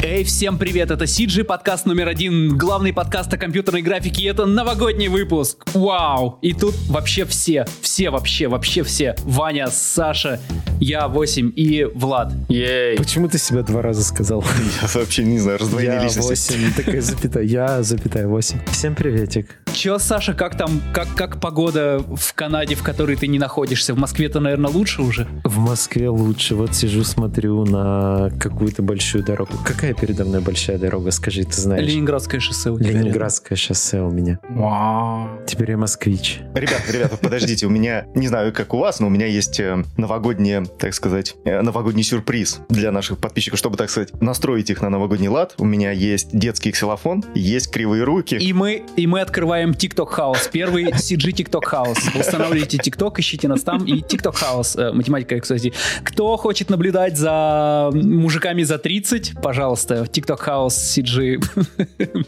Эй, всем привет, это CG, подкаст номер один, главный подкаст о компьютерной графике, и это новогодний выпуск. Вау! И тут вообще все, все вообще, вообще все. Ваня, Саша, я 8 и Влад. Ей. Почему ты себя два раза сказал? Я вообще не знаю, раздвоение Я личности. 8, такая запятая, я запятая 8. Всем приветик. Чё, Саша, как там, как, как погода в Канаде, в которой ты не находишься? В Москве-то, наверное, лучше уже? В Москве лучше. Вот сижу, смотрю на какую-то большую дорогу. Какая передо мной большая дорога, скажи, ты знаешь? Ленинградское шоссе у тебя. Ленинградское шоссе у меня. Вау. Теперь я москвич. Ребята, ребята, подождите, у меня, не знаю, как у вас, но у меня есть э, новогоднее, так сказать, э, новогодний сюрприз для наших подписчиков, чтобы, так сказать, настроить их на новогодний лад. У меня есть детский ксилофон, есть кривые руки. И мы, и мы открываем TikTok House. Первый CG TikTok House. Устанавливайте TikTok, ищите нас там. И TikTok House. Э, математика, кстати. Кто хочет наблюдать за мужиками за 30, пожалуйста, TikTok House CG.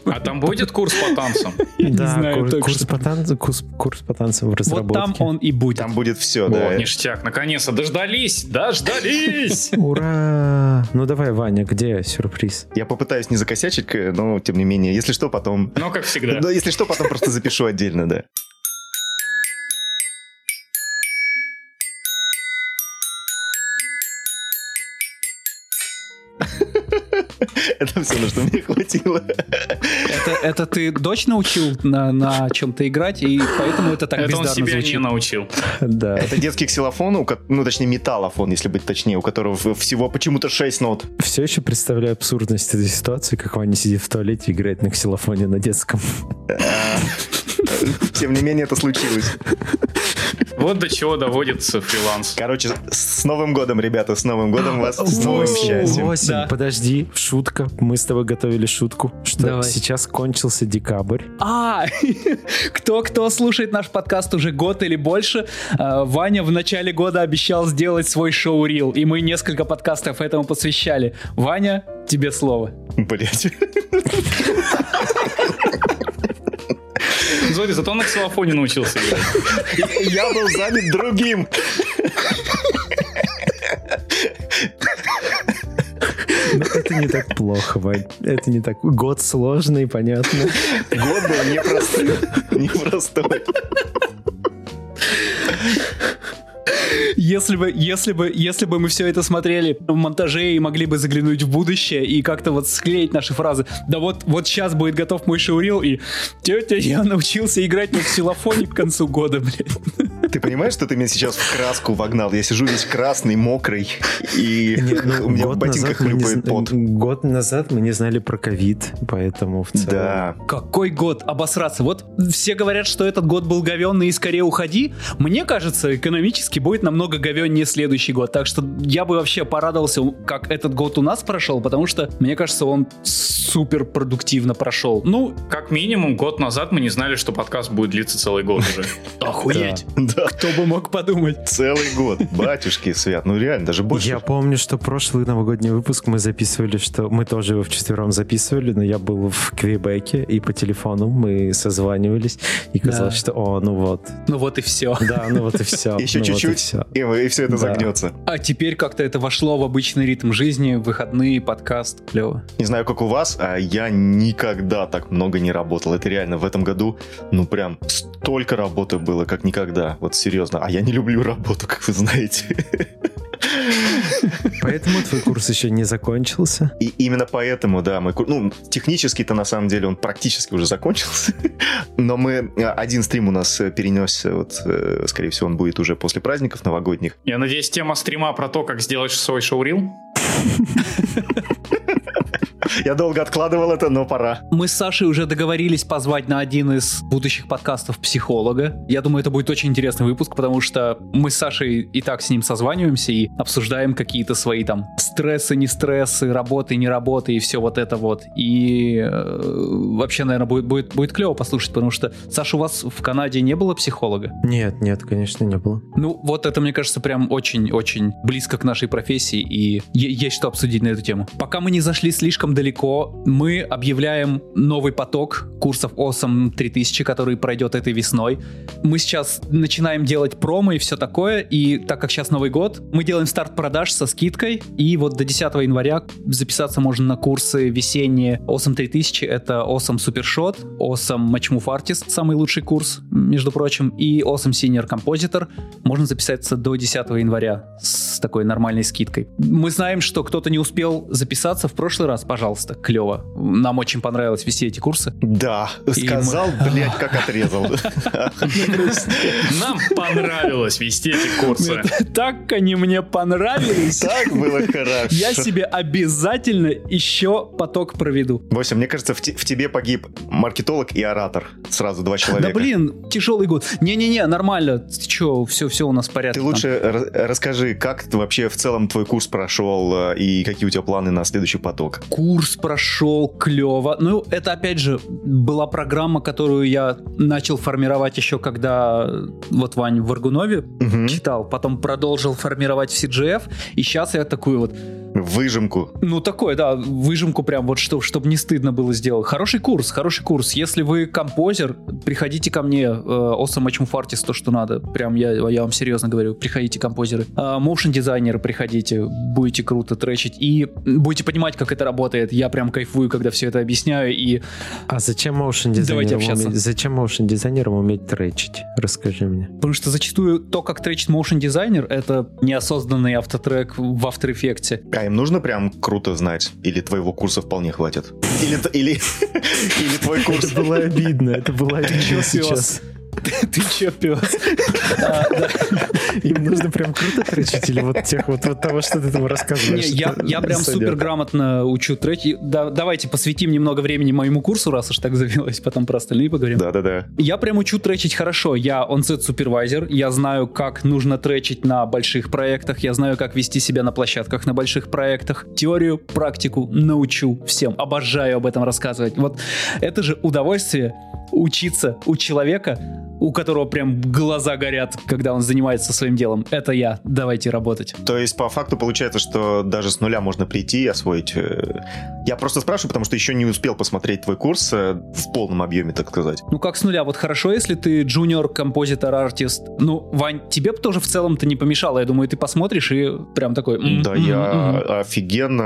А там будет курс по танцам? да, курс, по танцам, курс, курс по танцам в Вот разработке. там он и будет. Там будет все, Вот, да. ништяк, наконец-то дождались, дождались! Ура! Ну давай, Ваня, где сюрприз? Я попытаюсь не закосячить, но, тем не менее, если что, потом... Ну, как всегда. Да, если что, потом просто запишу отдельно, да. все, на что мне хватило. Это, это ты дочь научил на, на чем-то играть, и поэтому это так Это он бездарно себя звучит. не научил. Да. Это детский ксилофон, ну, точнее, металлофон, если быть точнее, у которого всего почему-то 6 нот. Все еще представляю абсурдность этой ситуации, как Ваня сидит в туалете и играет на ксилофоне на детском. Тем не менее, это случилось. Вот до чего доводится фриланс. Короче, с Новым годом, ребята, с Новым годом вас, с новым счастьем. Да. Подожди, шутка. Мы с тобой готовили шутку, что Давай. сейчас кончился декабрь. А, кто-кто слушает наш подкаст уже год или больше, э, Ваня в начале года обещал сделать свой шоу-рил, и мы несколько подкастов этому посвящали. Ваня, тебе слово. Блять. Смотри, зато на ксилофоне научился играть. Я был занят другим. Но это не так плохо, Вань. Это не так. Год сложный, понятно. Год был непростой. Непростой. Если бы, если бы, если бы мы все это смотрели в монтаже и могли бы заглянуть в будущее и как-то вот склеить наши фразы. Да вот, вот сейчас будет готов мой шоурил, и тетя, я научился играть на ксилофоне к концу года, блядь. Ты понимаешь, что ты меня сейчас в краску вогнал? Я сижу весь красный, мокрый, и у меня в ботинках хлюпает пот. год назад мы не знали про ковид, поэтому в целом... Да. Какой год обосраться? Вот все говорят, что этот год был говенный и скорее уходи. Мне кажется, экономически будет намного говеннее следующий год. Так что я бы вообще порадовался, как этот год у нас прошел, потому что, мне кажется, он супер продуктивно прошел. Ну, Как минимум, год назад мы не знали, что подкаст будет длиться целый год уже. охуеть. Да. Кто бы мог подумать. Целый год. Батюшки свят. Ну реально, даже больше. Я помню, что прошлый новогодний выпуск мы записывали, что мы тоже его вчетвером записывали, но я был в Квебеке, и по телефону мы созванивались, и казалось, Да. что, о, ну вот, Ну вот и все. да, ну вот и все. Еще чуть-чуть, все. и, и все это Да. загнется. А теперь как-то это вошло в обычный ритм жизни, выходные, подкаст, клево. Не знаю, как у вас, а я никогда так много не работал. Это реально в этом году, ну прям столько работы было, как никогда. Вот серьезно. А я не люблю работу, как вы знаете. Поэтому твой курс еще не закончился. И именно поэтому, да, мы... Ну, технически-то на самом деле он практически уже закончился. Но мы... э, Один стрим у нас э, перенесся, вот, э, скорее всего, он будет уже после праздников новогодних. Я надеюсь, тема стрима про то, как сделать свой шоурил. Я долго откладывал это, но пора. Мы с Сашей уже договорились позвать на один из будущих подкастов психолога. Я думаю, это будет очень интересный выпуск, потому что мы с Сашей и так с ним созваниваемся и обсуждаем какие-то свои там стрессы, не стрессы, работы, не работы и все вот это вот. И э, вообще, наверное, будет, будет, будет клево послушать, потому что, Саша, у вас в Канаде не было психолога? Нет, нет, конечно, не было. Ну, вот это, мне кажется, прям очень-очень близко к нашей профессии, и есть что обсудить на эту тему. Пока мы не зашли слишком далеко. Мы объявляем новый поток курсов Awesome 3000, который пройдет этой весной. Мы сейчас начинаем делать промо и все такое, и так как сейчас Новый год, мы делаем старт продаж со скидкой, и вот до 10 января записаться можно на курсы весенние Awesome 3000, это Awesome Super Shot, Awesome Matchmove Artist, самый лучший курс, между прочим, и Awesome Senior Compositor. Можно записаться до 10 января с такой нормальной скидкой. Мы знаем, что кто-то не успел записаться в прошлый раз, пожалуйста, клево. Нам очень понравилось вести эти курсы. Да, сказал, мы- блядь, как отрезал. Нам понравилось вести эти курсы. Так они мне понравились. Так было хорошо. Я себе обязательно еще поток проведу. Вася, мне кажется, в, те- в тебе погиб маркетолог и оратор. Сразу два человека. Да блин, тяжелый год. Не-не-не, нормально. Ты че, все, все у нас в порядке. Ты лучше ра- расскажи, как ты вообще в целом твой курс прошел э, и какие у тебя планы на следующий поток? Курс прошел клево. Ну, это опять же была программа, которую я начал формировать еще когда э, вот Вань в Аргунове Мгм. читал, потом продолжил формировать в CGF, и сейчас я такую вот, Выжимку. ну такой, да, выжимку прям вот, что, чтобы не стыдно было сделать. Хороший курс, хороший курс. Если вы композер, приходите ко мне, э, Awesome Matchmove Artist, то, что надо. Прям я, я вам серьезно говорю, приходите композеры. А, Motion дизайнеры приходите, будете круто тречить и будете понимать, как это работает. Я прям кайфую, когда все это объясняю, и А зачем motion Давайте дизайнерам уметь, зачем motion дизайнерам уметь тречить? Расскажи мне. Потому что зачастую то, как тречит motion дизайнер, это неосознанный автотрек в After Effects. А им нужно прям круто знать? Или твоего курса вполне хватит? Или, или, или твой курс? Это было обидно, это было обидно сейчас. Ты че, пес? Им нужно прям круто тречить или вот тех вот, вот того, что ты там Не, рассказываешь? я, прям супер грамотно учу треки. Да, давайте посвятим немного времени моему курсу, раз уж так завелось, потом про остальные поговорим. Да-да-да. Я прям учу тречить хорошо. Я on-set супервайзер, я знаю, как нужно тречить на больших проектах, я знаю, как вести себя на площадках на больших проектах. Теорию, практику научу всем. Обожаю об этом рассказывать. Вот это же удовольствие учиться у человека, у которого прям глаза горят, когда он занимается своим делом. Это я. Давайте работать. То есть, по факту, получается, что даже с нуля можно прийти и освоить. э, Я просто спрашиваю, потому что еще не успел посмотреть твой курс э, в полном объеме, так сказать. Ну как с нуля? Вот хорошо, если ты джуниор композитор артист. Ну, Вань, тебе бы тоже в целом-то не помешало. Я думаю, ты посмотришь и прям такой... Да, я офигенно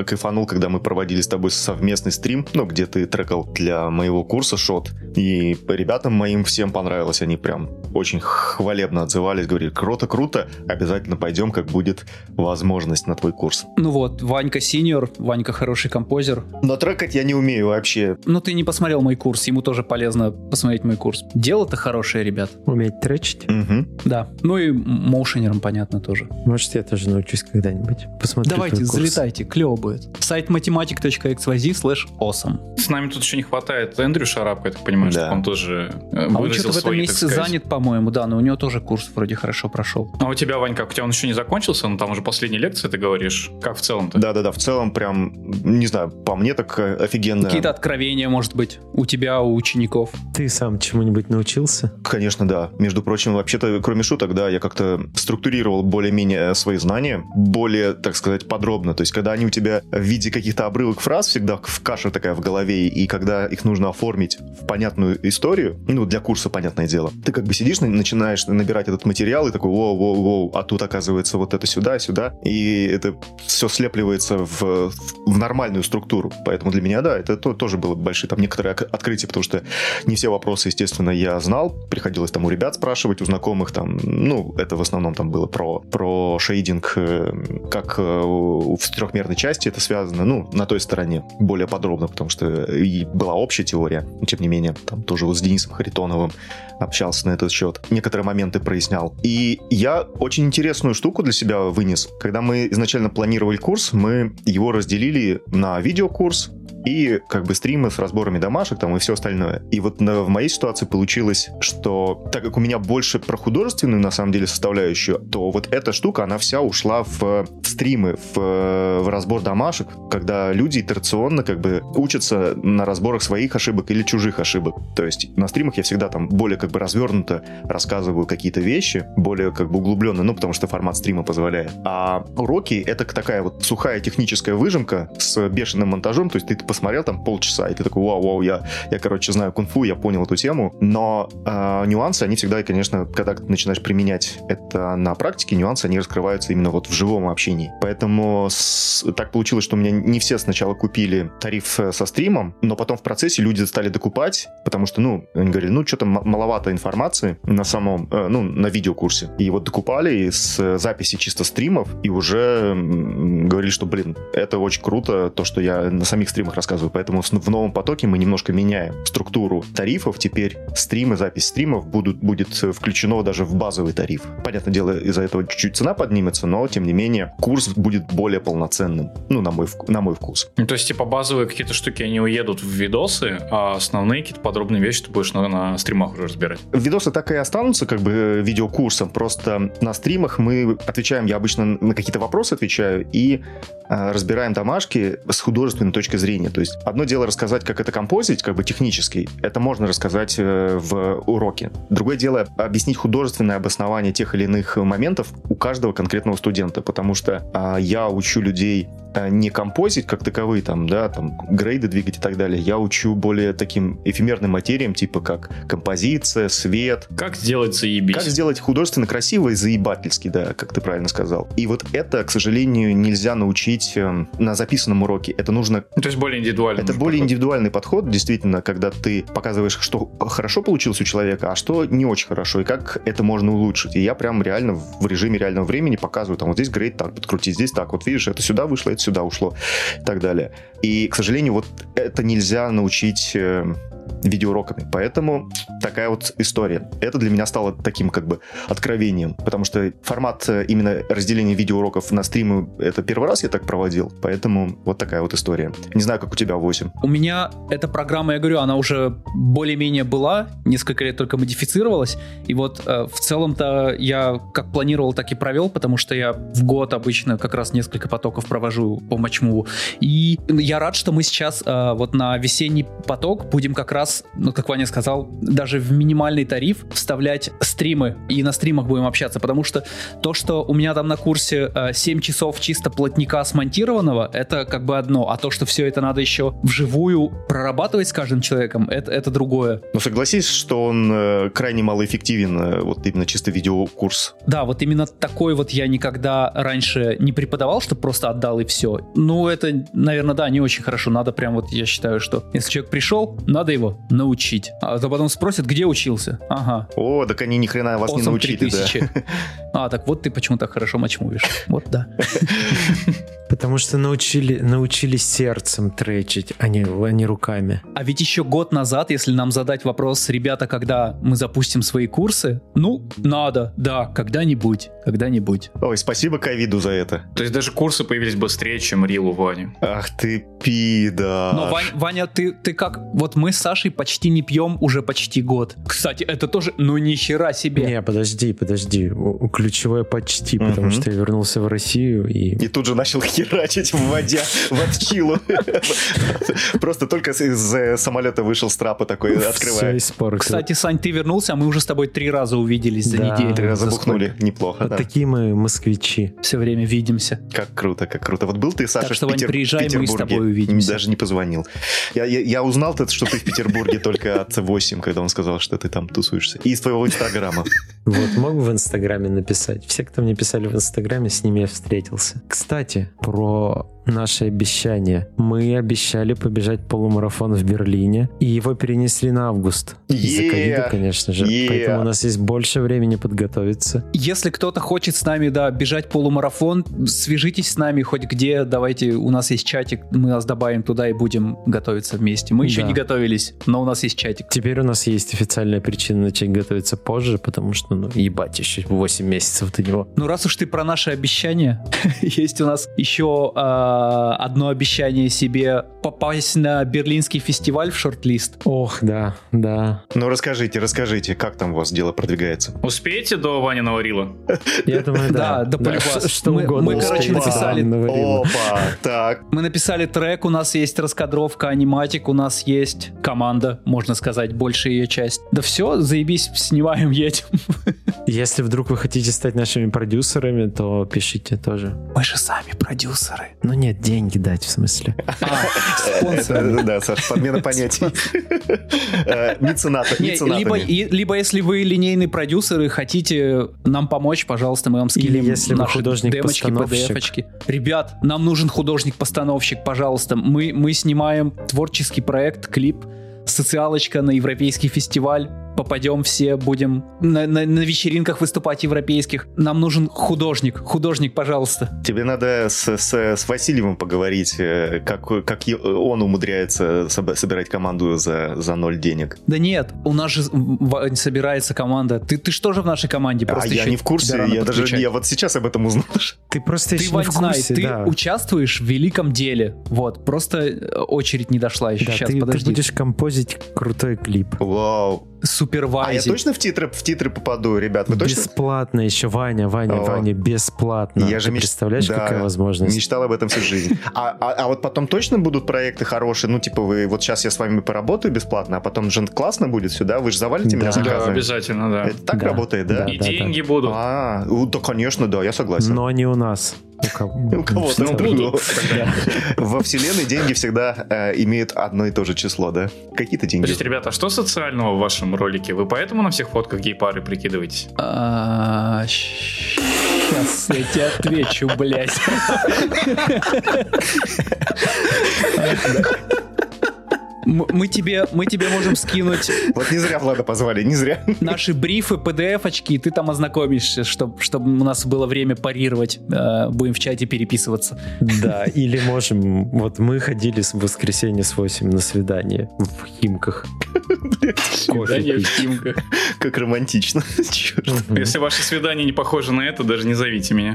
э, кайфанул, когда мы проводили с тобой совместный стрим, ну, где ты трекал для моего курса шот. И ребятам моим всем понравилось. Они прям очень хвалебно отзывались, говорили, круто-круто, обязательно пойдем, как будет возможность на твой курс. Ну вот, Ванька синьор, Ванька хороший композер. Но трекать я не умею вообще. Ну ты не посмотрел мой курс, ему тоже полезно посмотреть мой курс. Дело-то хорошее, ребят. Уметь тречить? Мгм. Да. Ну и моушенером, понятно, тоже. Может, я тоже научусь когда-нибудь. Посмотрю Давайте, твой курс. залетайте, клево будет. Сайт mathematic.xyz slash awesome. С нами тут еще не хватает Эндрю Шарапка, я так понимаю, Да. чтобы он тоже э, А что-то в этом месяце занят, по-моему, да, но у него тоже курс вроде хорошо прошел. А у тебя, Вань, как? У тебя он еще не закончился, но там уже последняя лекция, ты говоришь. Как в целом-то? Да-да-да, в целом прям, не знаю, по мне так офигенно. Какие-то откровения, может быть, у тебя, у учеников. Ты сам чему-нибудь научился? Конечно, да. Между прочим, вообще-то, кроме шуток, да, я как-то структурировал более-менее свои знания, более, так сказать, подробно. То есть, когда они у тебя в виде каких-то обрывок фраз, всегда в каша такая в голове, и когда их нужно оформить в понятную историю, ну, для курса, понятное дело, ты как бы сидишь, на- начинаешь набирать этот материал, и такой, воу-воу-воу, а тут, оказывается, вот это сюда, сюда, и это все слепливается в, в нормальную структуру. Поэтому для меня, да, это то- тоже было большие там некоторые открытия, потому что не все вопросы, естественно, я знал. Приходилось там у ребят спрашивать, у знакомых там. Ну, это в основном там было про, про шейдинг, э, как э, в трехмерной части это связано, ну, на той стороне более подробно, потому что и была общая теория, но тем не менее, там тоже вот с Денисом Харитоновым общался на этот счет. Некоторые моменты прояснял. И я очень интересную штуку для себя вынес. Когда мы изначально планировали курс, мы его разделили на видеокурс и как бы стримы с разборами домашек там и все остальное. И вот на, в моей ситуации получилось, что так как у меня больше про художественную на самом деле составляющую, то вот эта штука, она вся ушла в, стримы, в, в разбор домашек, когда люди итерационно как бы учатся на разборах своих ошибок или чужих ошибок. То есть на стримах я всегда там более как бы развернуто рассказываю какие-то вещи, более как бы углубленно, ну потому что формат стрима позволяет. А уроки это такая вот сухая техническая выжимка с бешеным монтажом, то есть ты посмотрел там полчаса, и ты такой, вау, вау, я, я короче, знаю кунг-фу, я понял эту тему, но э, нюансы, они всегда, конечно, когда ты начинаешь применять это на практике, нюансы, они раскрываются именно вот в живом общении. Поэтому с, так получилось, что у меня не все сначала купили тариф э, со стримом, но потом в процессе люди стали докупать, потому что, ну, они говорили, ну, что-то маловато информации на самом, э, ну, на видеокурсе. И вот докупали с записи чисто стримов, и уже говорили, что, блин, это очень круто, то, что я на самих стримах рассказываю. Поэтому в новом потоке мы немножко меняем структуру тарифов. Теперь стримы, запись стримов будут, будет включено даже в базовый тариф. Понятное дело, из-за этого чуть-чуть цена поднимется, но, тем не менее, курс будет более полноценным. Ну, на мой, на мой вкус. Ну, то есть, типа, базовые какие-то штуки, они уедут в видосы, а основные какие-то подробные вещи ты будешь на, на стримах разбирать. Видосы так и останутся, как бы, видеокурсом. Просто на стримах мы отвечаем, я обычно на какие-то вопросы отвечаю, и э, разбираем домашки с художественной точки зрения. То есть одно дело рассказать, как это композить, как бы технически, это можно рассказать э, в уроке. Другое дело объяснить художественное обоснование тех или иных моментов у каждого конкретного студента, потому что э, я учу людей э, не композить как таковые, там, да, там, грейды двигать и так далее. Я учу более таким эфемерным материям, типа как композиция, свет. Как сделать заебись. Как сделать художественно красиво и заебательски, да, как ты правильно сказал. И вот это, к сожалению, нельзя научить э, на записанном уроке. Это нужно... То есть более индивидуальный. Это более подход. индивидуальный подход, действительно, когда ты показываешь, что хорошо получилось у человека, а что не очень хорошо, и как это можно улучшить. И я прям реально в режиме реального времени показываю, там вот здесь грейд так подкрутить, здесь так, вот видишь, это сюда вышло, сюда ушло и так далее. И, к сожалению, вот это нельзя научить э, видеоуроками. Поэтому такая вот история. Это для меня стало таким как бы откровением, потому что формат э, именно разделения видеоуроков на стримы это первый раз я так проводил, поэтому вот такая вот история. Не знаю, как у тебя 8. У меня эта программа, я говорю, она уже более-менее была, несколько лет только модифицировалась, и вот э, в целом-то я как планировал, так и провел, потому что я в год обычно как раз несколько потоков провожу по матчмуву, и я рад, что мы сейчас э, вот на весенний поток будем как раз раз, ну, как Ваня сказал, даже в минимальный тариф вставлять стримы, и на стримах будем общаться, потому что то, что у меня там на курсе э, 7 часов чисто плотника смонтированного, это как бы одно, а то, что все это надо еще вживую прорабатывать с каждым человеком, это, это другое. Ну, согласись, что он э, крайне малоэффективен, э, вот именно чисто видеокурс. Да, вот именно такой вот я никогда раньше не преподавал, что просто отдал и все. Ну, это, наверное, да, не очень хорошо. Надо прям вот, я считаю, что если человек пришел, надо его научить. А то потом спросят, где учился. Ага. О, так они ни хрена вас Awesome не научили, 3000. да. А, так вот ты почему так хорошо матчмувишь. Вот да. Потому что научили, научили сердцем тречить, а не, а не руками. А ведь еще год назад, если нам задать вопрос, ребята, когда мы запустим свои курсы, ну, надо, да, когда-нибудь, когда-нибудь. Ой, спасибо ковиду за это. То есть даже курсы появились быстрее, чем Рил у Вани. Ах ты пида. Но, Вань, Ваня, ты, ты как? Вот мы с Сашей почти не пьем уже почти год. Кстати, это тоже, ну ни хера себе. Не, подожди, подожди. Ключевое почти, потому что я вернулся в Россию и... И тут же начал херачить, вводя в отчилу. Просто только из самолета вышел с трапа такой, открывая. Кстати, Сань, ты вернулся, а мы уже с тобой три раза увиделись за неделю. Три раза бухнули, неплохо. Вот такие мы москвичи. Все время видимся. Как круто, как круто. Вот был ты, Саша, так что, Вань, приезжай, мы с тобой увидимся. Даже не позвонил. Я, я, я узнал, что ты в Петербурге только от 8, когда он сказал, что ты там тусуешься. И из твоего инстаграма. Вот, могу в инстаграме написать. Все, кто мне писали в инстаграме, с ними я встретился. Кстати, про наше обещание. Мы обещали побежать полумарафон в Берлине, и его перенесли на август. Из-за yeah, ковида, конечно же. Yeah. Поэтому у нас есть больше времени подготовиться. Если кто-то хочет с нами, да, бежать полумарафон, свяжитесь с нами хоть где, давайте, у нас есть чатик, мы нас добавим туда и будем готовиться вместе. Мы еще да. не готовились, но у нас есть чатик. Теперь у нас есть официальная причина начать готовиться позже, потому что, ну, ебать, еще 8 месяцев до него. Ну, раз уж ты про наши обещания, есть у нас еще а, одно обещание себе попасть на берлинский фестиваль в шорт-лист. Ох, да, да. Ну, расскажите, расскажите, как там у вас дело продвигается? Успеете до Вани Наварила? Я думаю, да. Да, да, полюбас. Ш- Что Мы- угодно. мы, короче, написали-. Опа, так. Мы написали трек, у нас есть раскадровка, аниматик, у нас есть команда, можно сказать, большая ее часть. Да все, заебись, снимаем, едем. Если вдруг вы хотите стать нашими продюсерами, то пишите тоже. Мы же сами продюсеры. Ну нет, деньги дать, в смысле. А, спонсоры. Это, да, Саш, подмена понятий. Э, Мецената, Не, либо, меценатами. и- либо если вы линейный продюсер и хотите нам помочь, пожалуйста, мы вам скинем Или если наши демочки. PDF-очки. Ребят, нам нужен художник-постановщик, пожалуйста. Мы, мы снимаем творческий проект, клип, социалочка на европейский фестиваль. Попадем все, будем на, на- на вечеринках выступать европейских. Нам нужен художник. Художник, пожалуйста. Тебе надо с, с- с Васильевым поговорить, э, как, как он умудряется соб- собирать команду за, за ноль денег. Да нет, у нас же собирается команда. Ты, ты что же в нашей команде? а Просто я еще не в курсе, я даже я вот сейчас об этом узнал. Ты просто Ты, еще Вань, не в знай, курсе, ты да. участвуешь в великом деле. Вот, просто э, очередь не дошла еще. Да, Сейчас, ты, ты подожди. будешь композить крутой клип. Вау. А я Супервайзить. точно в титры, в титры попаду, ребят? Вы точно Бесплатно еще, Ваня, Ваня, О. Ваня, бесплатно. Я же Ты меч- представляешь, Да. какая возможность? мечтал об этом всю жизнь? А, а, а вот потом точно будут проекты хорошие? Ну, типа, вы вот сейчас я с вами поработаю бесплатно, а потом же классно будет сюда? Вы же завалите меня Да. Да, заказами? обязательно, да. Это так Да. работает, да? Да. И деньги будут. А, да, конечно, да, я согласен. Но не у нас. У кого- У кого-то Ну, другого. Во вселенной деньги всегда э, имеют одно и то же число, да? Какие-то деньги. Подождите, ребята, а что социального в вашем ролике? Вы поэтому на всех фотках гей-пары прикидываетесь? Сейчас я тебе отвечу, блядь. Мы тебе, мы тебе можем скинуть Вот не зря Влада позвали, не зря. наши брифы, PDF-очки, и ты там ознакомишься, чтобы у нас было время парировать. Э, Будем в чате переписываться. Да, или можем... Вот мы ходили с воскресенья с 8 на свидание в Химках. Свидание в Химках. Как романтично. Если ваше свидание не похоже на это, даже не зовите меня.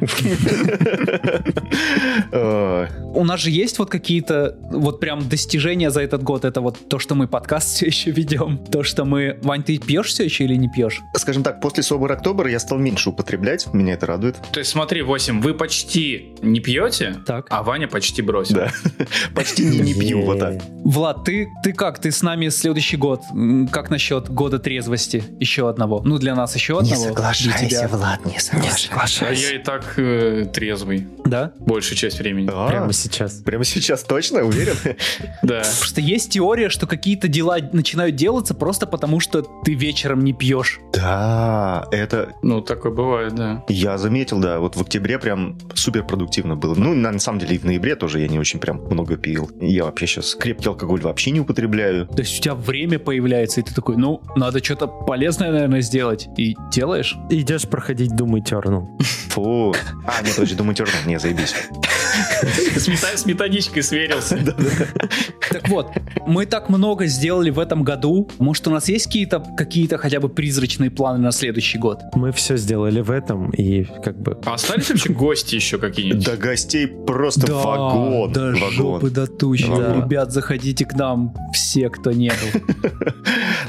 У нас же есть вот какие-то вот прям достижения за этот год. Это вот то, что мы подкаст все еще ведем. То, что мы... Вань, ты пьешь все еще или не пьешь? Скажем так, после Собор Октобера я стал меньше употреблять, меня это радует. То есть смотри, 8, вы почти не пьете, Так. а Ваня почти бросил. Да. Почти не, не пью, вот так. Влад, ты, ты как? Ты с нами следующий год. Как насчет года трезвости? Еще одного. Ну, для нас еще одного. Для тебя. Влад, не соглашайся. А я и так э, трезвый Да? большую часть времени. А, Прямо сейчас. Прямо сейчас точно, уверен? Да. Просто есть теория, что какие-то дела начинают делаться просто потому, что ты вечером не пьешь. Да, это Ну, такое бывает, да. я заметил, да, вот в октябре прям супер продуктивно было. Ну, на, на самом деле и в ноябре тоже я не очень прям много пил. Я вообще сейчас крепкий алкоголь вообще не употребляю. То есть у тебя время появляется, и ты такой, ну, надо что-то полезное, наверное, сделать. И делаешь. Идешь проходить Doom Eternal. Фу. А, нет, подожди, думаю, тернул. Не, заебись. С методичкой сверился. Так вот, мы так много сделали в этом году. Может, у нас есть какие-то какие хотя бы призрачные планы на следующий год? Мы все сделали в этом, и как бы... А остались вообще гости еще какие-нибудь? До гостей просто вагон. до вагон. жопы до тучи. Да. Ребят, заходите к нам, все, кто не был.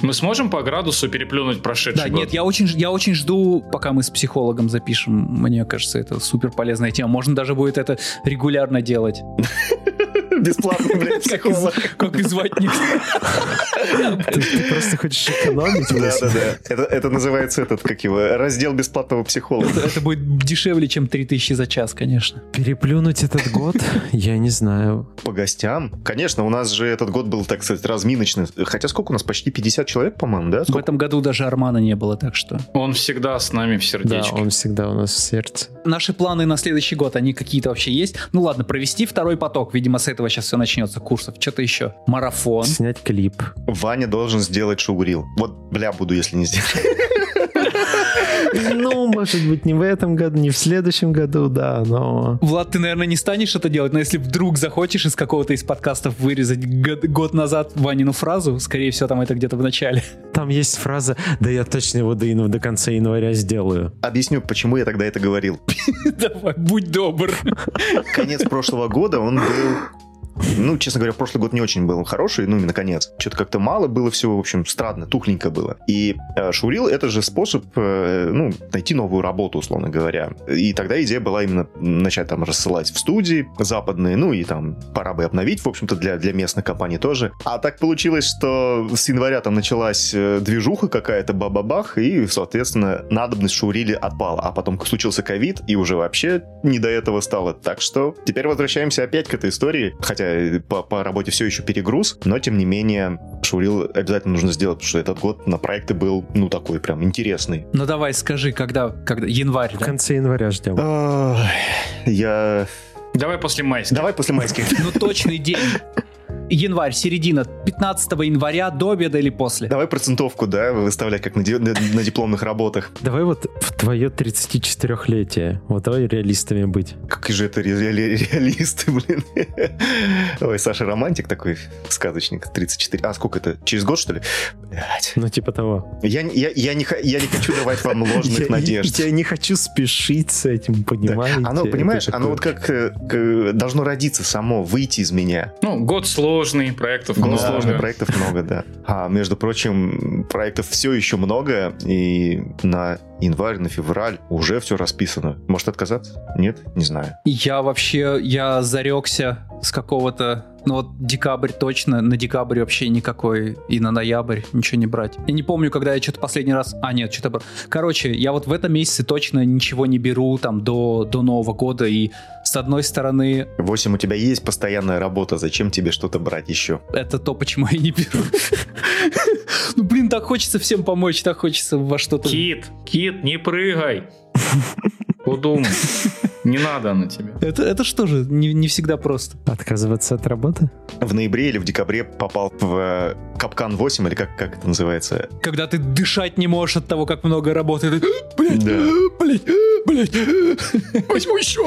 Мы сможем по градусу переплюнуть прошедший Да, год? нет, я очень, я очень жду, пока мы с психологом запишем. Мне кажется, это супер полезная тема. Можно даже будет это регулярно делать. Бесплатно, блядь, Как, из, психолог. как и звать не Ты, ты просто хочешь экономить? Да, Вася? да, да. Это, это называется этот, как его, раздел бесплатного психолога. Это, это будет дешевле, чем 3000 за час, конечно. Переплюнуть этот год? Я не знаю. По гостям? Конечно, у нас же этот год был, так сказать, разминочный. Хотя сколько у нас? Почти 50 человек, по-моему, да? В этом году даже Армана не было, так что... Он всегда с нами в Да, сердечке. он всегда у нас в сердце. Наши планы на следующий год, они какие-то вообще есть? Ну ладно, провести второй поток. Видимо, с этого сейчас все начнется, курсов. Что-то еще. Марафон. Снять клип. Ваня должен сделать шоурил. Вот, бля, буду, если не сделать. Ну, может быть, не в этом году, не в следующем году, да, но... Влад, ты, наверное, не станешь это делать, но если вдруг захочешь из какого-то из подкастов вырезать год, год назад Ванину фразу, скорее всего, там это где-то в начале. Там есть фраза «Да я точно его до, до конца января сделаю». Объясню, почему я тогда это говорил. Давай, будь добр. Конец прошлого года он был ну, честно говоря, прошлый год не очень был хороший, ну, именно конец. Что-то как-то мало было всего, в общем, странно, тухленько было. И э, Шурил — это же способ, э, ну, найти новую работу, условно говоря. И тогда идея была именно начать там рассылать в студии западные, ну, и там пора бы обновить, в общем-то, для, для местных компаний тоже. А так получилось, что с января там началась э, движуха какая-то, бабабах, и, соответственно, надобность Шурили отпала. А потом случился ковид, и уже вообще не до этого стало. Так что теперь возвращаемся опять к этой истории, хотя по, по работе все еще перегруз, но тем не менее Шурил обязательно нужно сделать, потому что этот год на проекты был, ну, такой прям интересный. Ну давай скажи, когда, когда январь, В да? конце января ждем. Я... Давай после майских. Давай после майских. Ну точный день. Январь, середина, 15 января, до обеда или после? Давай процентовку, да, выставлять, как на, ди- на- на дипломных работах. Давай вот в твое 34-летие. Вот давай реалистами быть. Какие же это ре- ре- реалисты, блин. Ой, Саша романтик такой, сказочник, 34. А сколько это? Через год, что ли? Блядь. Ну, типа того. Я, не- я, я, не, я не хочу давать вам ложных надежд. Я не хочу спешить с этим, понимаете? Оно, понимаешь, оно вот как э, к- должно родиться само, выйти из меня. Ну, год сложный, проектов Год много. сложный, проектов много, да. А, между прочим, проектов все еще много, и на январь, на февраль уже все расписано. Может отказаться? Нет? Не знаю. Я вообще, я зарекся с какого-то, ну вот декабрь точно, на декабрь вообще никакой, и на ноябрь ничего не брать. Я не помню, когда я что-то последний раз, а нет, что-то... брал. Короче, я вот в этом месяце точно ничего не беру там до, до Нового года, и с одной стороны, 8 у тебя есть постоянная работа, зачем тебе что-то брать еще? это то, почему я не беру. Ну, блин, так хочется всем помочь, так хочется во что-то... Кит, кит, не прыгай. Подумай. Не надо на тебе. Это, это что же, не, не всегда просто. Отказываться от работы? В ноябре или в декабре попал в э, капкан 8, или как, как это называется? Когда ты дышать не можешь от того, как много работы. Ты, блядь, Да. блядь, блядь, возьму еще.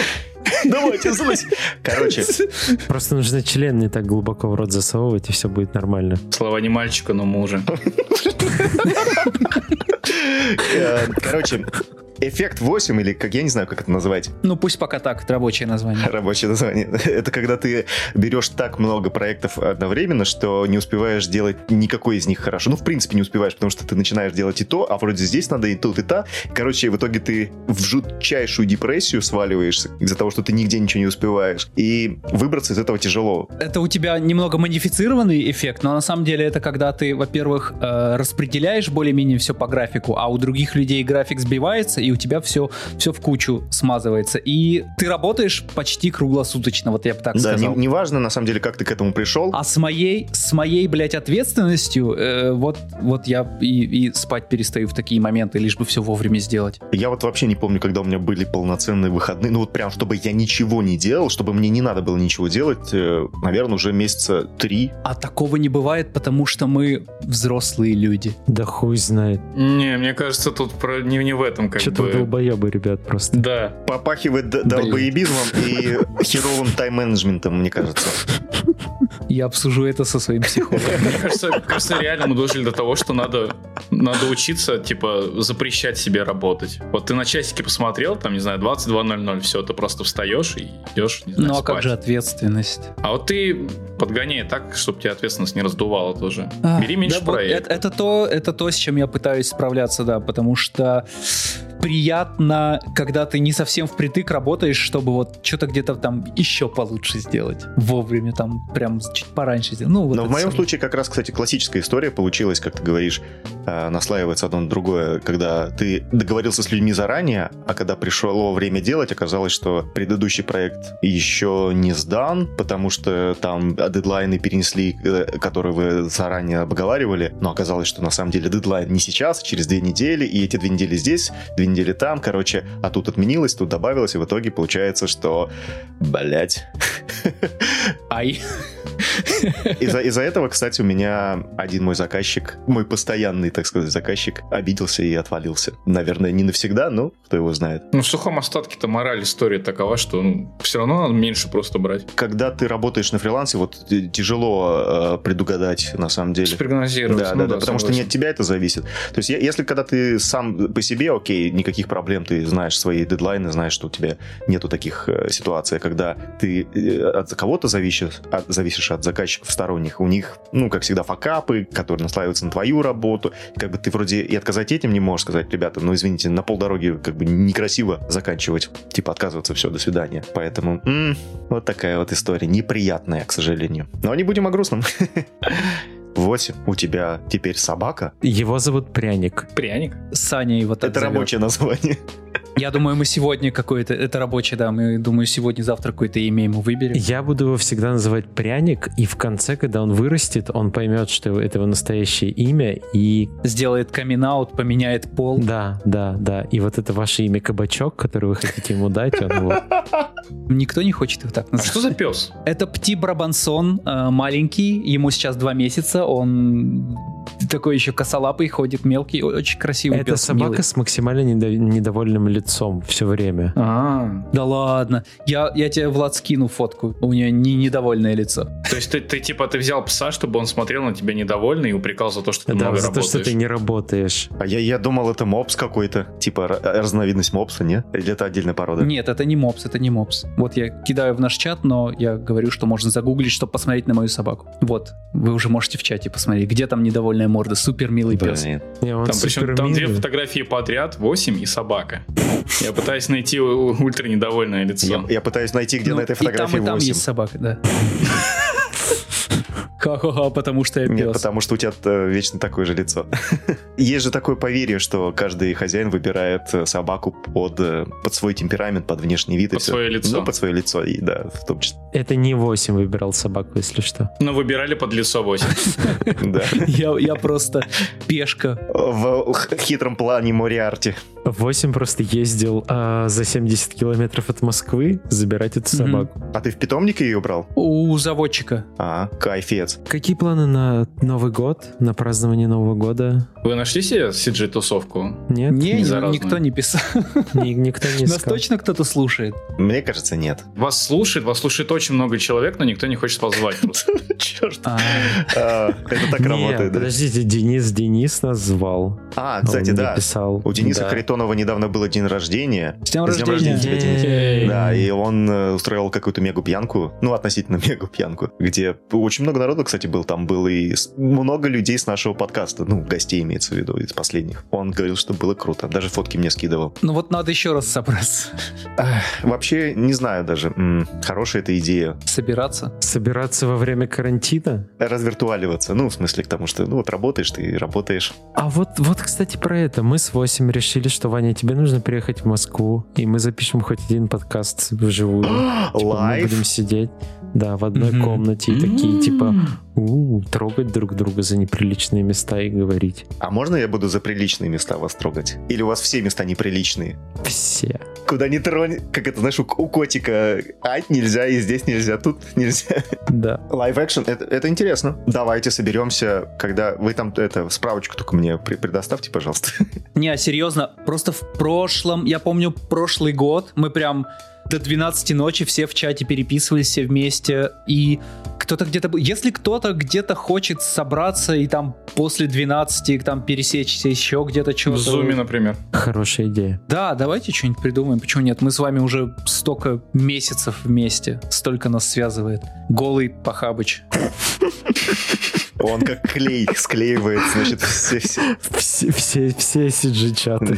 Давайте, злость. Короче, Просто нужно член не так глубоко в рот засовывать, и все будет нормально. Слова не мальчика, но мужа. э, короче, эффект 8, или как я не знаю, как это назвать, Ну, пусть пока так, это рабочее название. рабочее название, это когда ты берешь так много проектов одновременно, что не успеваешь делать никакой из них хорошо. Ну, в принципе, не успеваешь, потому что ты начинаешь делать и то, а вроде здесь надо и тут, и та. Короче, в итоге ты в жутчайшую депрессию сваливаешься из-за того, что ты нигде ничего не успеваешь. И выбраться из этого тяжело. Это у тебя немного модифицированный эффект, но на самом деле это когда ты, во-первых, э, распределяешь более-менее все по графику, а у других людей график сбивается, и у тебя все, все в кучу смазывается. И ты работаешь почти круглосуточно, вот я бы так да, не- сказал. неважно, на самом деле, как ты к этому пришел. А с моей, с моей, блядь, ответственностью, э, вот, вот я и, и спать перестаю в такие моменты, лишь бы все вовремя сделать. Я вот вообще не помню, когда у меня были полноценные выходные. Ну вот прям, чтобы я ничего не делал, чтобы мне не надо было ничего делать, э, наверное, уже месяца три. А такого не бывает, потому что мы взрослые люди. Да хуй знает. Не, мне кажется, тут про... не, не в этом как Что-то бы... долбоебы, ребят, просто. Да. Попахивает долбоебизмом и херовым тайм-менеджментом, мне кажется. Я обсужу это со своим психологом. Мне кажется, кажется, реально мы дошли до того, что надо, надо учиться, типа, запрещать себе работать. Вот ты на часики посмотрел, там, не знаю, 22.00, все, ты просто встаешь и идешь, не знаю, Ну а как спать. же ответственность? А вот ты подгоняй так, чтобы тебя ответственность не раздувала тоже. А, Бери меньше да, проектов. Это, это то, это то, с чем я пытаюсь справляться, да, потому что приятно, когда ты не совсем впритык работаешь, чтобы вот что-то где-то там еще получше сделать. Вовремя там прям чуть пораньше сделать. Ну, вот Но в моем всё. случае как раз, кстати, классическая история получилась, как ты говоришь, э, наслаивается одно на другое, когда ты договорился с людьми заранее, а когда пришло время делать, оказалось, что предыдущий проект еще не сдан, потому что там дедлайны перенесли, э, которые вы заранее обговаривали, но оказалось, что на самом деле дедлайн не сейчас, а через две недели, и эти две недели здесь, две недели там, короче, а тут отменилось, тут добавилось, и в итоге получается, что, блять, Ай. Из-за из этого, кстати, у меня один мой заказчик, мой постоянный, так сказать, заказчик, обиделся и отвалился. Наверное, не навсегда, но кто его знает. Ну, в сухом остатке-то мораль истории такова, что ну, все равно надо меньше просто брать. Когда ты работаешь на фрилансе, вот э, тяжело э, предугадать, на самом деле. Спрогнозировать. Да, ну да, да, потому что не от тебя это зависит. То есть, если когда ты сам по себе, окей, никаких проблем, ты знаешь свои дедлайны, знаешь, что у тебя нету таких э, ситуаций, а когда ты э, от кого-то зависишь от, зависишь от заказчиков сторонних, у них, ну, как всегда, факапы, которые наслаиваются на твою работу, как бы ты вроде и отказать этим не можешь сказать, ребята, ну, извините, на полдороги как бы некрасиво заканчивать, типа отказываться, все, до свидания. Поэтому м, вот такая вот история, неприятная, к сожалению. Но не будем о грустном. 8. У тебя теперь собака? Его зовут Пряник. Пряник. Саня его так Это зовет. рабочее название. Я думаю, мы сегодня какое-то... Это рабочее, да. Мы, думаю, сегодня-завтра какое-то имя ему выберем. Я буду его всегда называть Пряник, и в конце, когда он вырастет, он поймет, что это его настоящее имя, и Сделает камин поменяет пол. да, да, да, и вот это ваше имя Кабачок, которое вы хотите ему дать, он вот Никто не хочет его так А называть. что за пес? Это Пти Брабансон, э, маленький, ему сейчас два месяца, он такой еще косолапый, ходит мелкий, очень красивый Это пес, собака милый. с максимально недо- недовольным лицом все время. А, Да ладно, я, я тебе, Влад, скину фотку, у нее не недовольное лицо. то есть ты, ты типа ты взял пса, чтобы он смотрел на тебя недовольный и упрекал за то, что ты Да, много за то, работаешь. что ты не работаешь. А я, я думал, это мопс какой-то. Типа ра- разновидность мопса, нет? Или это отдельная порода? Нет, это не мопс, это не мопс. Вот я кидаю в наш чат, но я говорю, что можно загуглить, чтобы посмотреть на мою собаку. Вот, вы уже можете в чате посмотреть, где там недовольная морда, супер милый пес. Блин. Не, он Там, причем там две фотографии подряд, 8 и собака. Я пытаюсь найти ультра недовольное лицо. Я, я пытаюсь найти, где Ну, на этой и там, фотографии и там 8. есть собака, да. Ха-ха-ха, потому что я Нет, пес. потому что у тебя э, вечно такое же лицо. Есть же такое поверье, что каждый хозяин выбирает э, собаку под, э, под свой темперамент, под внешний вид. и Под свое лицо. Ну, под свое лицо, и да, в том числе. Это не 8 выбирал собаку, если что. Но выбирали под лицо 8. Да. Я, я просто пешка. В хитром плане Мориарти. 8 просто ездил а, за 70 километров от Москвы забирать эту собаку. А ты в питомнике ее брал? У заводчика. А, кайфец. Какие планы на Новый год, на празднование Нового года? Вы нашли себе CG-тусовку? Нет? Не, не никто не писал. Ни- никто не Нас точно кто-то слушает. Мне кажется, нет. Вас слушает, вас слушает очень много человек, но никто не хочет вас звать просто. Черт. А, А, Это так работает, да? подождите, Денис, Денис нас звал. А, кстати, да. писал. У Дениса Да. Харитонова недавно было день рождения. С днем С днем рождения. рождения тебя, Денис. Да, и он э, устроил какую-то мегу-пьянку, ну, относительно мегу-пьянку, где очень много народу, кстати, был. Там было и много людей с нашего подкаста, ну, гостей имеется в виду, из последних. Он говорил, что было круто, даже фотки мне скидывал. Ну вот надо еще раз собраться. Вообще, не знаю даже, м, хорошая эта идея. Собираться. Собираться во время карантина? Развиртуаливаться, ну, в смысле к тому, что, ну, вот работаешь ты, и работаешь. А вот, вот, кстати, про это. Мы с 8 решили, что, Ваня, тебе нужно приехать в Москву, и мы запишем хоть один подкаст вживую. Типа, мы будем сидеть, да, в одной комнате, и такие, типа, трогать друг друга за неприличные места и говорить. А можно я буду за приличные места вас трогать? Или у вас все места неприличные? Все. Куда не тронь, как это, знаешь, у, у котика ать нельзя, и здесь нельзя, тут нельзя. Да. Live action, это, это интересно. Давайте соберемся, когда вы там это справочку только мне при- предоставьте, пожалуйста. Не, а серьезно, просто в прошлом, я помню прошлый год, мы прям до 12 ночи все в чате переписывались все вместе, и кто-то где-то был. Если кто-то где-то хочет собраться и там после 12 там пересечься еще где-то В что-то. зуме, например. Хорошая идея. Да, давайте что-нибудь придумаем. Почему нет? Мы с вами уже столько месяцев вместе, столько нас связывает. Голый Пахабыч. Он как клей склеивает, значит, все... все. Все, все, все CG-чаты.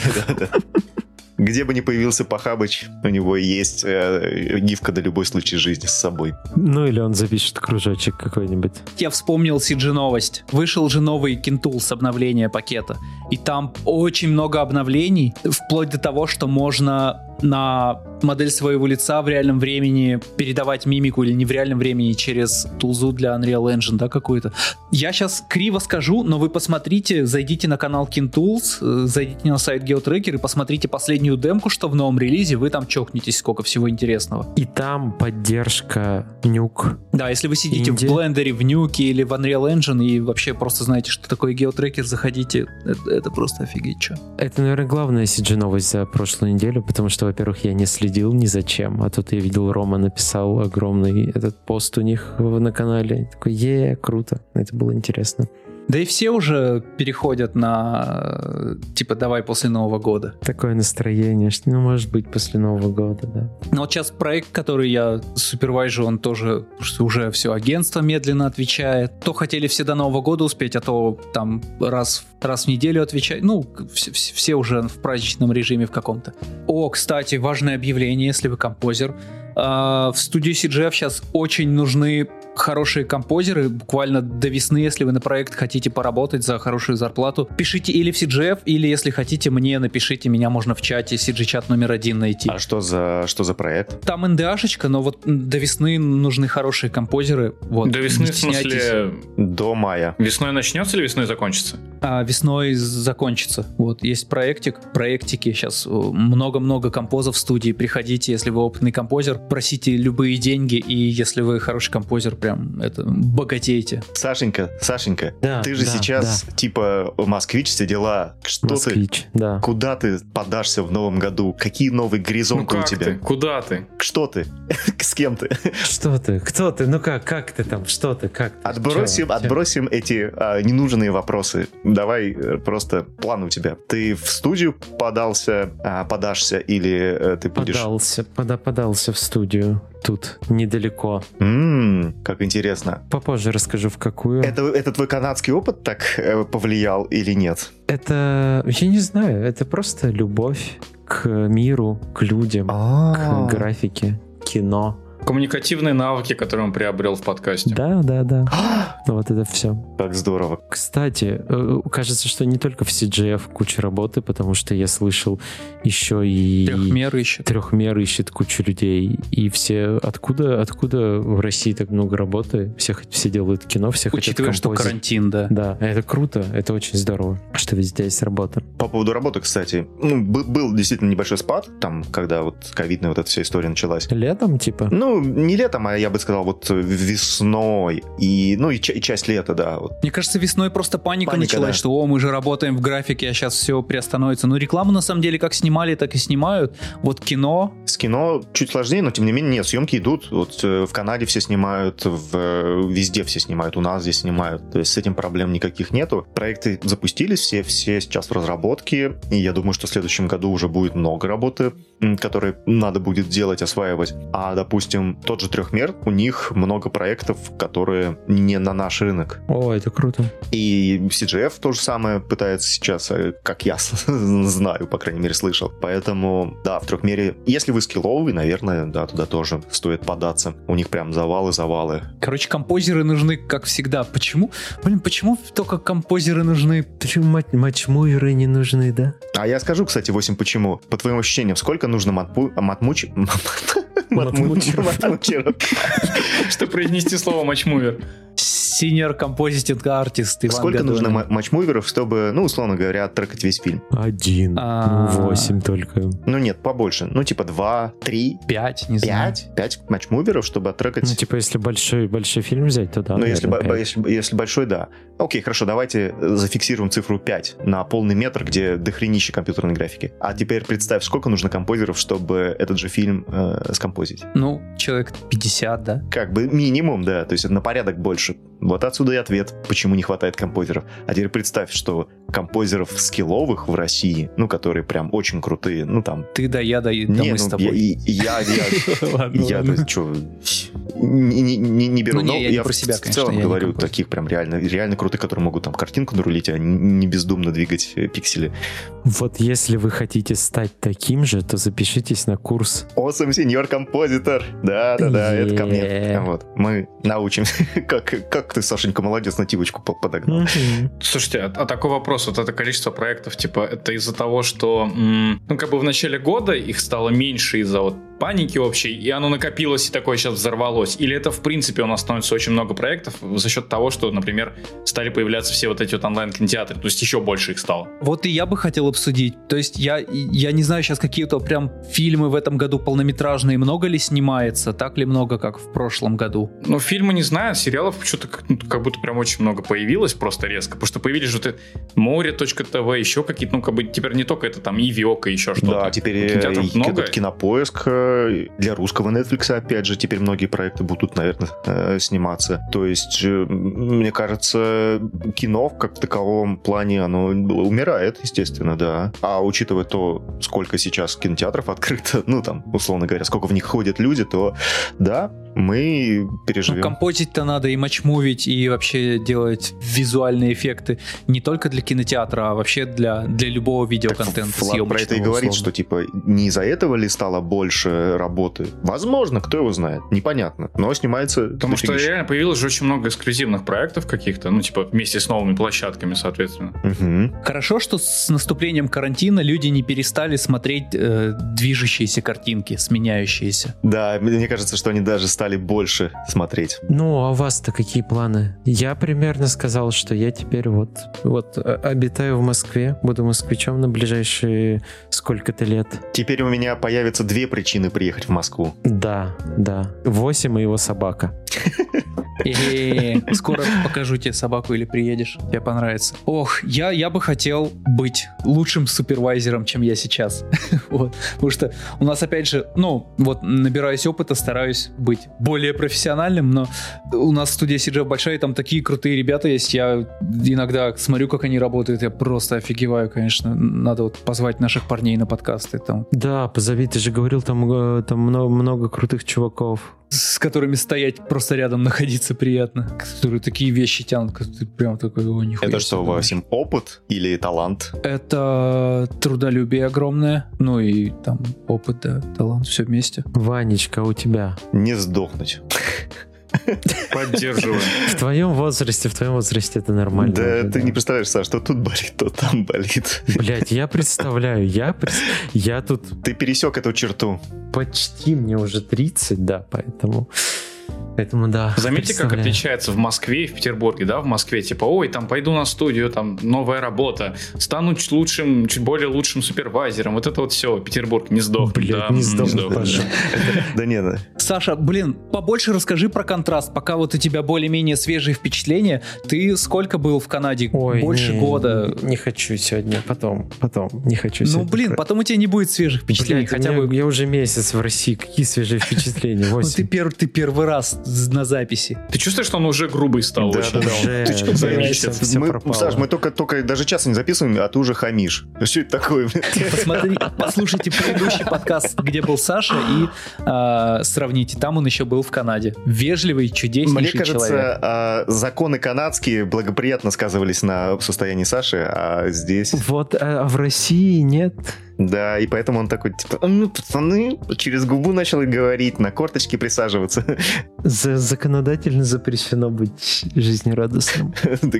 Где бы ни появился Пахабыч, у него есть э, гифка на любой случай жизни с собой. Ну или он запишет кружочек какой-нибудь. Я вспомнил CG новость. Вышел же новый Kintools обновление пакета. И там очень много обновлений, вплоть до того, что можно на модель своего лица в реальном времени передавать мимику или не в реальном времени через тулзу для Unreal Engine, да, какую-то. Я сейчас криво скажу, но вы посмотрите, зайдите на канал KinTools, э, зайдите на сайт GeoTracker и посмотрите последнюю демку, что в новом релизе, вы там чокнетесь, сколько всего интересного. И там поддержка нюк. Да, если вы сидите Инди. в блендере, в нюке или в Unreal Engine и вообще просто знаете, что такое GeoTracker, заходите, это, это просто офигеть, что. Это, наверное, главная CG-новость за прошлую неделю, потому что, во-первых, я не следил ни за чем, а тут я видел, Рома написал огромный этот пост у них на канале. Такой, е, круто. Это было интересно. Да и все уже переходят на э, типа давай после Нового года. Такое настроение, что, ну, может быть, после Нового года, да. Но вот сейчас проект, который я супервайжу, он тоже уже все агентство медленно отвечает. То хотели все до Нового года успеть, а то там раз, раз в неделю отвечать. Ну, все, все- уже в праздничном режиме в каком-то. О, кстати, важное объявление, если вы композер. А, В студии CGF сейчас очень нужны хорошие композеры, буквально до весны, если вы на проект хотите поработать за хорошую зарплату. Пишите или в CGF, или если хотите мне, напишите, меня можно в чате, CG-чат номер один найти. А что за, что за проект? Там НДАшечка, но вот до весны нужны хорошие композеры. Вот, До весны, в смысле, До мая. весной начнется или весной закончится? А весной закончится. Вот, есть проектик, проектики. Сейчас много-много композов в студии. Приходите, если вы опытный композер, просите любые деньги, и если вы хороший композер, прям это богатеете. Сашенька, Сашенька, Да, ты же да, сейчас типа москвич, все дела. Что ты? Москвич, да. Куда ты подашься в новом году? Какие новые Ну горизонты у как тебя? ты? Куда ты? Что ты? С кем ты? Что ты? Кто ты? Ну как? Как ты там? Что ты? Как ты? Отбросим, Чё? отбросим эти а, ненужные вопросы. Давай э, просто план у тебя. Ты в студию подался, а, подашься или э, ты будешь... Подался, пода, подался в студию. Тут недалеко. М, как интересно. Попозже расскажу, в какую. Это, это твой канадский опыт так э, повлиял или нет? Это, я не знаю, это просто любовь к миру, к людям, А. к графике, кино. Коммуникативные навыки, которые он приобрел в подкасте. Да, да, да. Вот это все. Как здорово. Кстати, э, кажется, что не только в CGF куча работы, потому что я слышал еще и... Трехмер ищет. Трехмер ищет кучу людей. И все... Откуда, откуда в России так много работы? Все, все делают кино, все Учитывая, хотят что композить. карантин, да. Да, это круто, это очень здорово, что везде есть работа. По поводу работы, кстати, ну, бы- был действительно небольшой спад, там, когда вот ковидная вот эта вся история началась. Летом, типа? Ну, не летом, а я бы сказал, вот весной. И, ну, и, и часть лета, да. Вот. Мне кажется, весной просто паника, Паника, началась, да. что о, мы же работаем в графике, а сейчас все приостановится. Но рекламу на самом деле как снимали, так и снимают. Вот кино, С кино чуть сложнее, но тем не менее, нет, съемки идут. Вот э, в Канаде все снимают, в, э, везде все снимают, у нас здесь снимают. То есть с этим проблем никаких нету. Проекты запустились, все, все сейчас в разработке. И я думаю, что в следующем году уже будет много работы, которые надо будет делать, осваивать. А, допустим, тот же трехмер, у них много проектов, которые не на наш рынок. О, это круто. И CGF то же самое пытается сейчас, э, как я знаю, по крайней мере, слышал. Поэтому, да, в трехмере, если вы скилловый, наверное, да, туда тоже стоит податься. У них прям завалы-завалы. Короче, композеры нужны, как всегда. Почему? Блин, почему только композеры нужны? Почему мать, матчмуеры не нужны, да? А я скажу, кстати, 8 почему. По твоим ощущениям, сколько нужно матпу... матмуч... Матмучеров. матмучеров? Что произнести слово матчмувер? Senior Compositing Artist Иван Сколько нужно Гадонин. ма- матчмуверов, чтобы, ну, условно говоря, трекать весь фильм? Один. А. Ну, восемь только. Ну, нет, побольше. Ну, типа 2, 3, Пять, не знаю. 5, 5 матчмуверов, чтобы оттрекать Ну, типа, если большой, большой фильм взять, то да. Ну, если, пять. если, если большой, да. Окей, хорошо, давайте э, зафиксируем цифру 5 на полный метр, где дохренище компьютерной графики. А теперь представь, сколько нужно композеров, чтобы этот же фильм э, скомпозить. Ну, человек 50, да? Как бы минимум, да, то есть это на порядок больше. Вот отсюда и ответ, почему не хватает композеров. А теперь представь, что композеров скилловых в России, ну, которые прям очень крутые, ну, там... Ты да, я да, да не, мы с ну, тобой. я, я, я, Я, ладно. то есть, что, не, не- не- не беру. Ну, Но я про себя, в конечно, целом говорю, таких прям реально, реально крутых, которые могут там картинку нарулить, а не бездумно двигать э, пиксели. Вот если вы хотите стать таким же, то запишитесь на курс. Awesome Senior Compositor. Да-да-да, это ко мне. Вот, мы научимся, как, как ты, Сашенька, молодец, нативочку подогнал. Слушайте, а, а такой вопрос, вот это количество проектов, типа, это из-за того, что, ну, как бы в начале года их стало меньше из-за вот паники общей, и оно накопилось и такое сейчас взорвалось? Или это, в принципе, у нас становится очень много проектов за счет того, что, например, стали появляться все вот эти вот онлайн-кинотеатры, то есть еще больше их стало? Вот и я бы хотел обсудить. То есть я, я не знаю сейчас какие-то прям фильмы в этом году полнометражные, много ли снимается, так ли много, как в прошлом году? Ну, фильмы не знаю, сериалов что-то ну, как будто прям очень много появилось просто резко, потому что появились же море.тв, еще какие-то, ну, как бы теперь не только это там и Виока, еще что-то. Да, теперь и, много. кинопоиск э, для русского Netflix, опять же, теперь многие проекты будут, наверное, э, сниматься. То есть, э, мне кажется, кино как в таковом плане, оно умирает, естественно, да. А учитывая то, сколько сейчас кинотеатров открыто, ну, там, условно говоря, сколько в них ходят люди, то, да, мы переживем. Ну, композить-то надо и матчмувить, и вообще делать визуальные эффекты не только для кинотеатра, а вообще для, для любого видеоконтента. Влад про это и говорит, что типа не из-за этого ли стало больше работы? Возможно, кто его знает, непонятно. Но снимается... Потому что реально появилось же очень много эксклюзивных проектов каких-то, ну типа вместе с новыми площадками, соответственно. Угу. Хорошо, что с наступлением карантина люди не перестали смотреть э, движущиеся картинки, сменяющиеся. Да, мне кажется, что они даже стали больше смотреть. Ну, а у вас-то какие планы? Я примерно сказал, что я теперь вот, вот э, обитаю в Москве, буду москвичом на ближайшие сколько-то лет. Теперь у меня появятся две причины приехать в Москву. Да, да. Восемь и его собака. И скоро покажу тебе собаку или приедешь, тебе понравится. Ох, я, я бы хотел быть лучшим супервайзером, чем я сейчас. вот. Потому что у нас, опять же, ну, вот набираюсь опыта, стараюсь быть более профессиональным, но у нас студия CG большая, и там такие крутые ребята есть. Я иногда смотрю, как они работают, я просто офигеваю, конечно. Надо вот позвать наших парней на подкасты. Там. Да, позови, ты же говорил, там, э, там много, много крутых чуваков с которыми стоять просто рядом находиться приятно, которые такие вещи тянут, ты прям такой, о, нихуя. Это что, Васим, опыт или талант? Это трудолюбие огромное, ну и там опыт, да, талант, все вместе. Ванечка, у тебя? Не сдохнуть. Поддерживаю. В твоем возрасте, в твоем возрасте это нормально. Да, уже, ты да. не представляешь, Саш, что тут болит, то там болит. Блять, я представляю, я, я тут... Ты пересек эту черту. Почти, мне уже 30, да, поэтому... Поэтому да. Заметьте, как отличается в Москве и в Петербурге, да, в Москве, типа, ой, там пойду на студию, там новая работа, стану чуть лучшим, чуть более лучшим супервайзером, вот это вот все, Петербург, не сдох. Блин, да, не сдох, Да не, да. Саша, блин, побольше расскажи про контраст, пока вот у тебя более-менее свежие впечатления. Ты сколько был в Канаде? Ой, Больше не, года. Не хочу сегодня, потом, потом, не хочу Ну, блин, потом у тебя не будет свежих впечатлений, хотя бы... Я уже месяц в России, какие свежие впечатления? Ну, ты первый раз на записи. Ты чувствуешь, что он уже грубый стал? Да, да, да. Уже, ты что, за месяц? Мы, Саш, мы только, только даже часа не записываем, а ты уже хамишь. Что это такое? Посмотри, послушайте предыдущий подкаст, где был Саша, и э, сравните. Там он еще был в Канаде. Вежливый, чудеснейший Мне кажется, человек. Э, законы канадские благоприятно сказывались на состоянии Саши, а здесь... Вот, а в России нет... Да, и поэтому он такой, типа, ну, пацаны, через губу начал говорить, на корточки присаживаться. За законодательно запрещено быть жизнерадостным.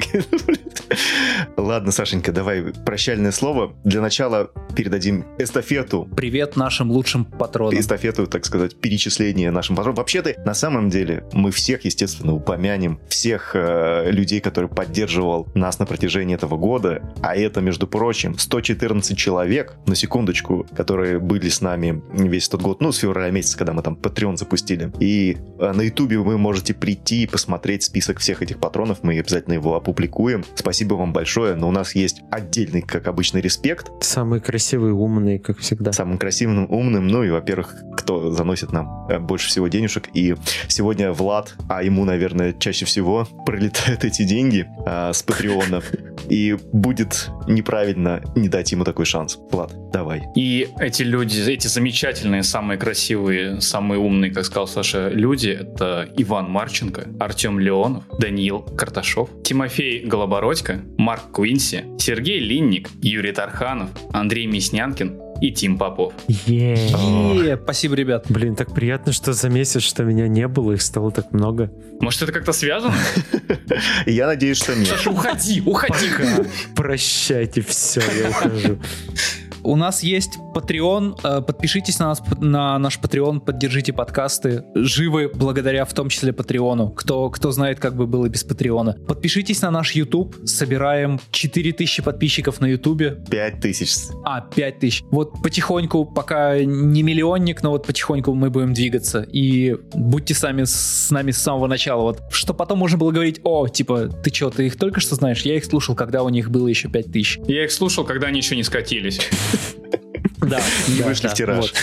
Ладно, Сашенька, давай прощальное слово. Для начала передадим эстафету. Привет нашим лучшим патронам. Эстафету, так сказать, перечисление нашим патронам. Вообще-то, на самом деле, мы всех, естественно, упомянем. Всех э, людей, которые поддерживал нас на протяжении этого года. А это, между прочим, 114 человек, на секундочку, которые были с нами весь этот год, ну, с февраля месяца, когда мы там Patreon запустили. И э, на ютубе вы можете прийти и посмотреть список всех этих патронов. Мы обязательно его опубликуем. Спасибо вам большое, но у нас есть отдельный, как обычно, респект. Самый красивый, умный, как всегда. Самым красивым, умным, ну и, во-первых, кто заносит нам э, больше всего денежек. И сегодня Влад, а ему, наверное, чаще всего пролетают эти деньги а, с Патреона. И будет неправильно не дать ему такой шанс. Влад, давай. И эти люди, эти замечательные, самые красивые, самые умные, как сказал Саша, люди, это Иван Марченко, Артем Леонов, Даниил Карташов, Тимофей Голобородько, Марк Куинси, Сергей Линник, Юрий Тарханов, Андрей Мяснянкин, и Тим Попов. Е. Е, Спасибо, ребят. Блин, так приятно, что за месяц, что меня не было, их стало так много. Может, это как-то связано? Я надеюсь, что нет. Саша, уходи, уходи. Прощайте, все, я ухожу. У нас есть Patreon. Э, Подпишитесь на нас на наш Patreon, поддержите подкасты. Живы благодаря в том числе Патреону. Кто, кто знает, как бы было без Патреона. Подпишитесь на наш YouTube. Собираем 4000 подписчиков на YouTube. Пять тысяч. А, 5000. Вот потихоньку, пока не миллионник, но вот потихоньку мы будем двигаться. И будьте сами с нами с самого начала. Вот, что потом можно было говорить, о, типа, ты что, ты их только что знаешь? Я их слушал, когда у них было еще 5000. Я их слушал, когда они еще не скатились. Да, Не вышли в тираж.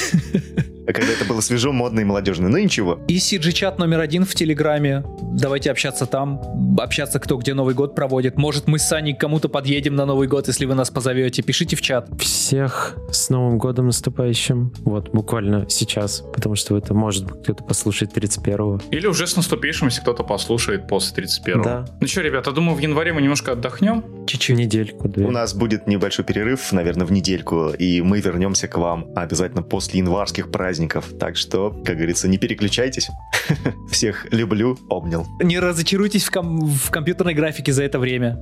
А когда это было свежо, модно и молодежно. Ну ничего. И CG-чат номер один в Телеграме. Давайте общаться там, общаться кто где Новый год проводит. Может, мы с Саней к кому-то подъедем на Новый год, если вы нас позовете. Пишите в чат. Всех с Новым годом наступающим. Вот, буквально сейчас, потому что это может быть кто-то послушает 31-го. Или уже с наступившим, если кто-то послушает после 31-го. Да. Ну что, ребята, думаю, в январе мы немножко отдохнем. Чуть-чуть. Недельку, две. У нас будет небольшой перерыв, наверное, в недельку, и мы вернемся к вам обязательно после январских праздников. Так что, как говорится, не переключайтесь. Всех люблю, обнял. Не разочаруйтесь в, ком- в компьютерной графике за это время.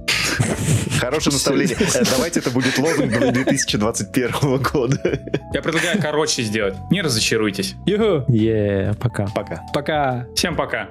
Хорошее наставление. Э, Давайте это будет лозунг 2021 года. Я предлагаю короче сделать. Не разочаруйтесь. Юху. Е, пока. Пока. Пока. Всем пока.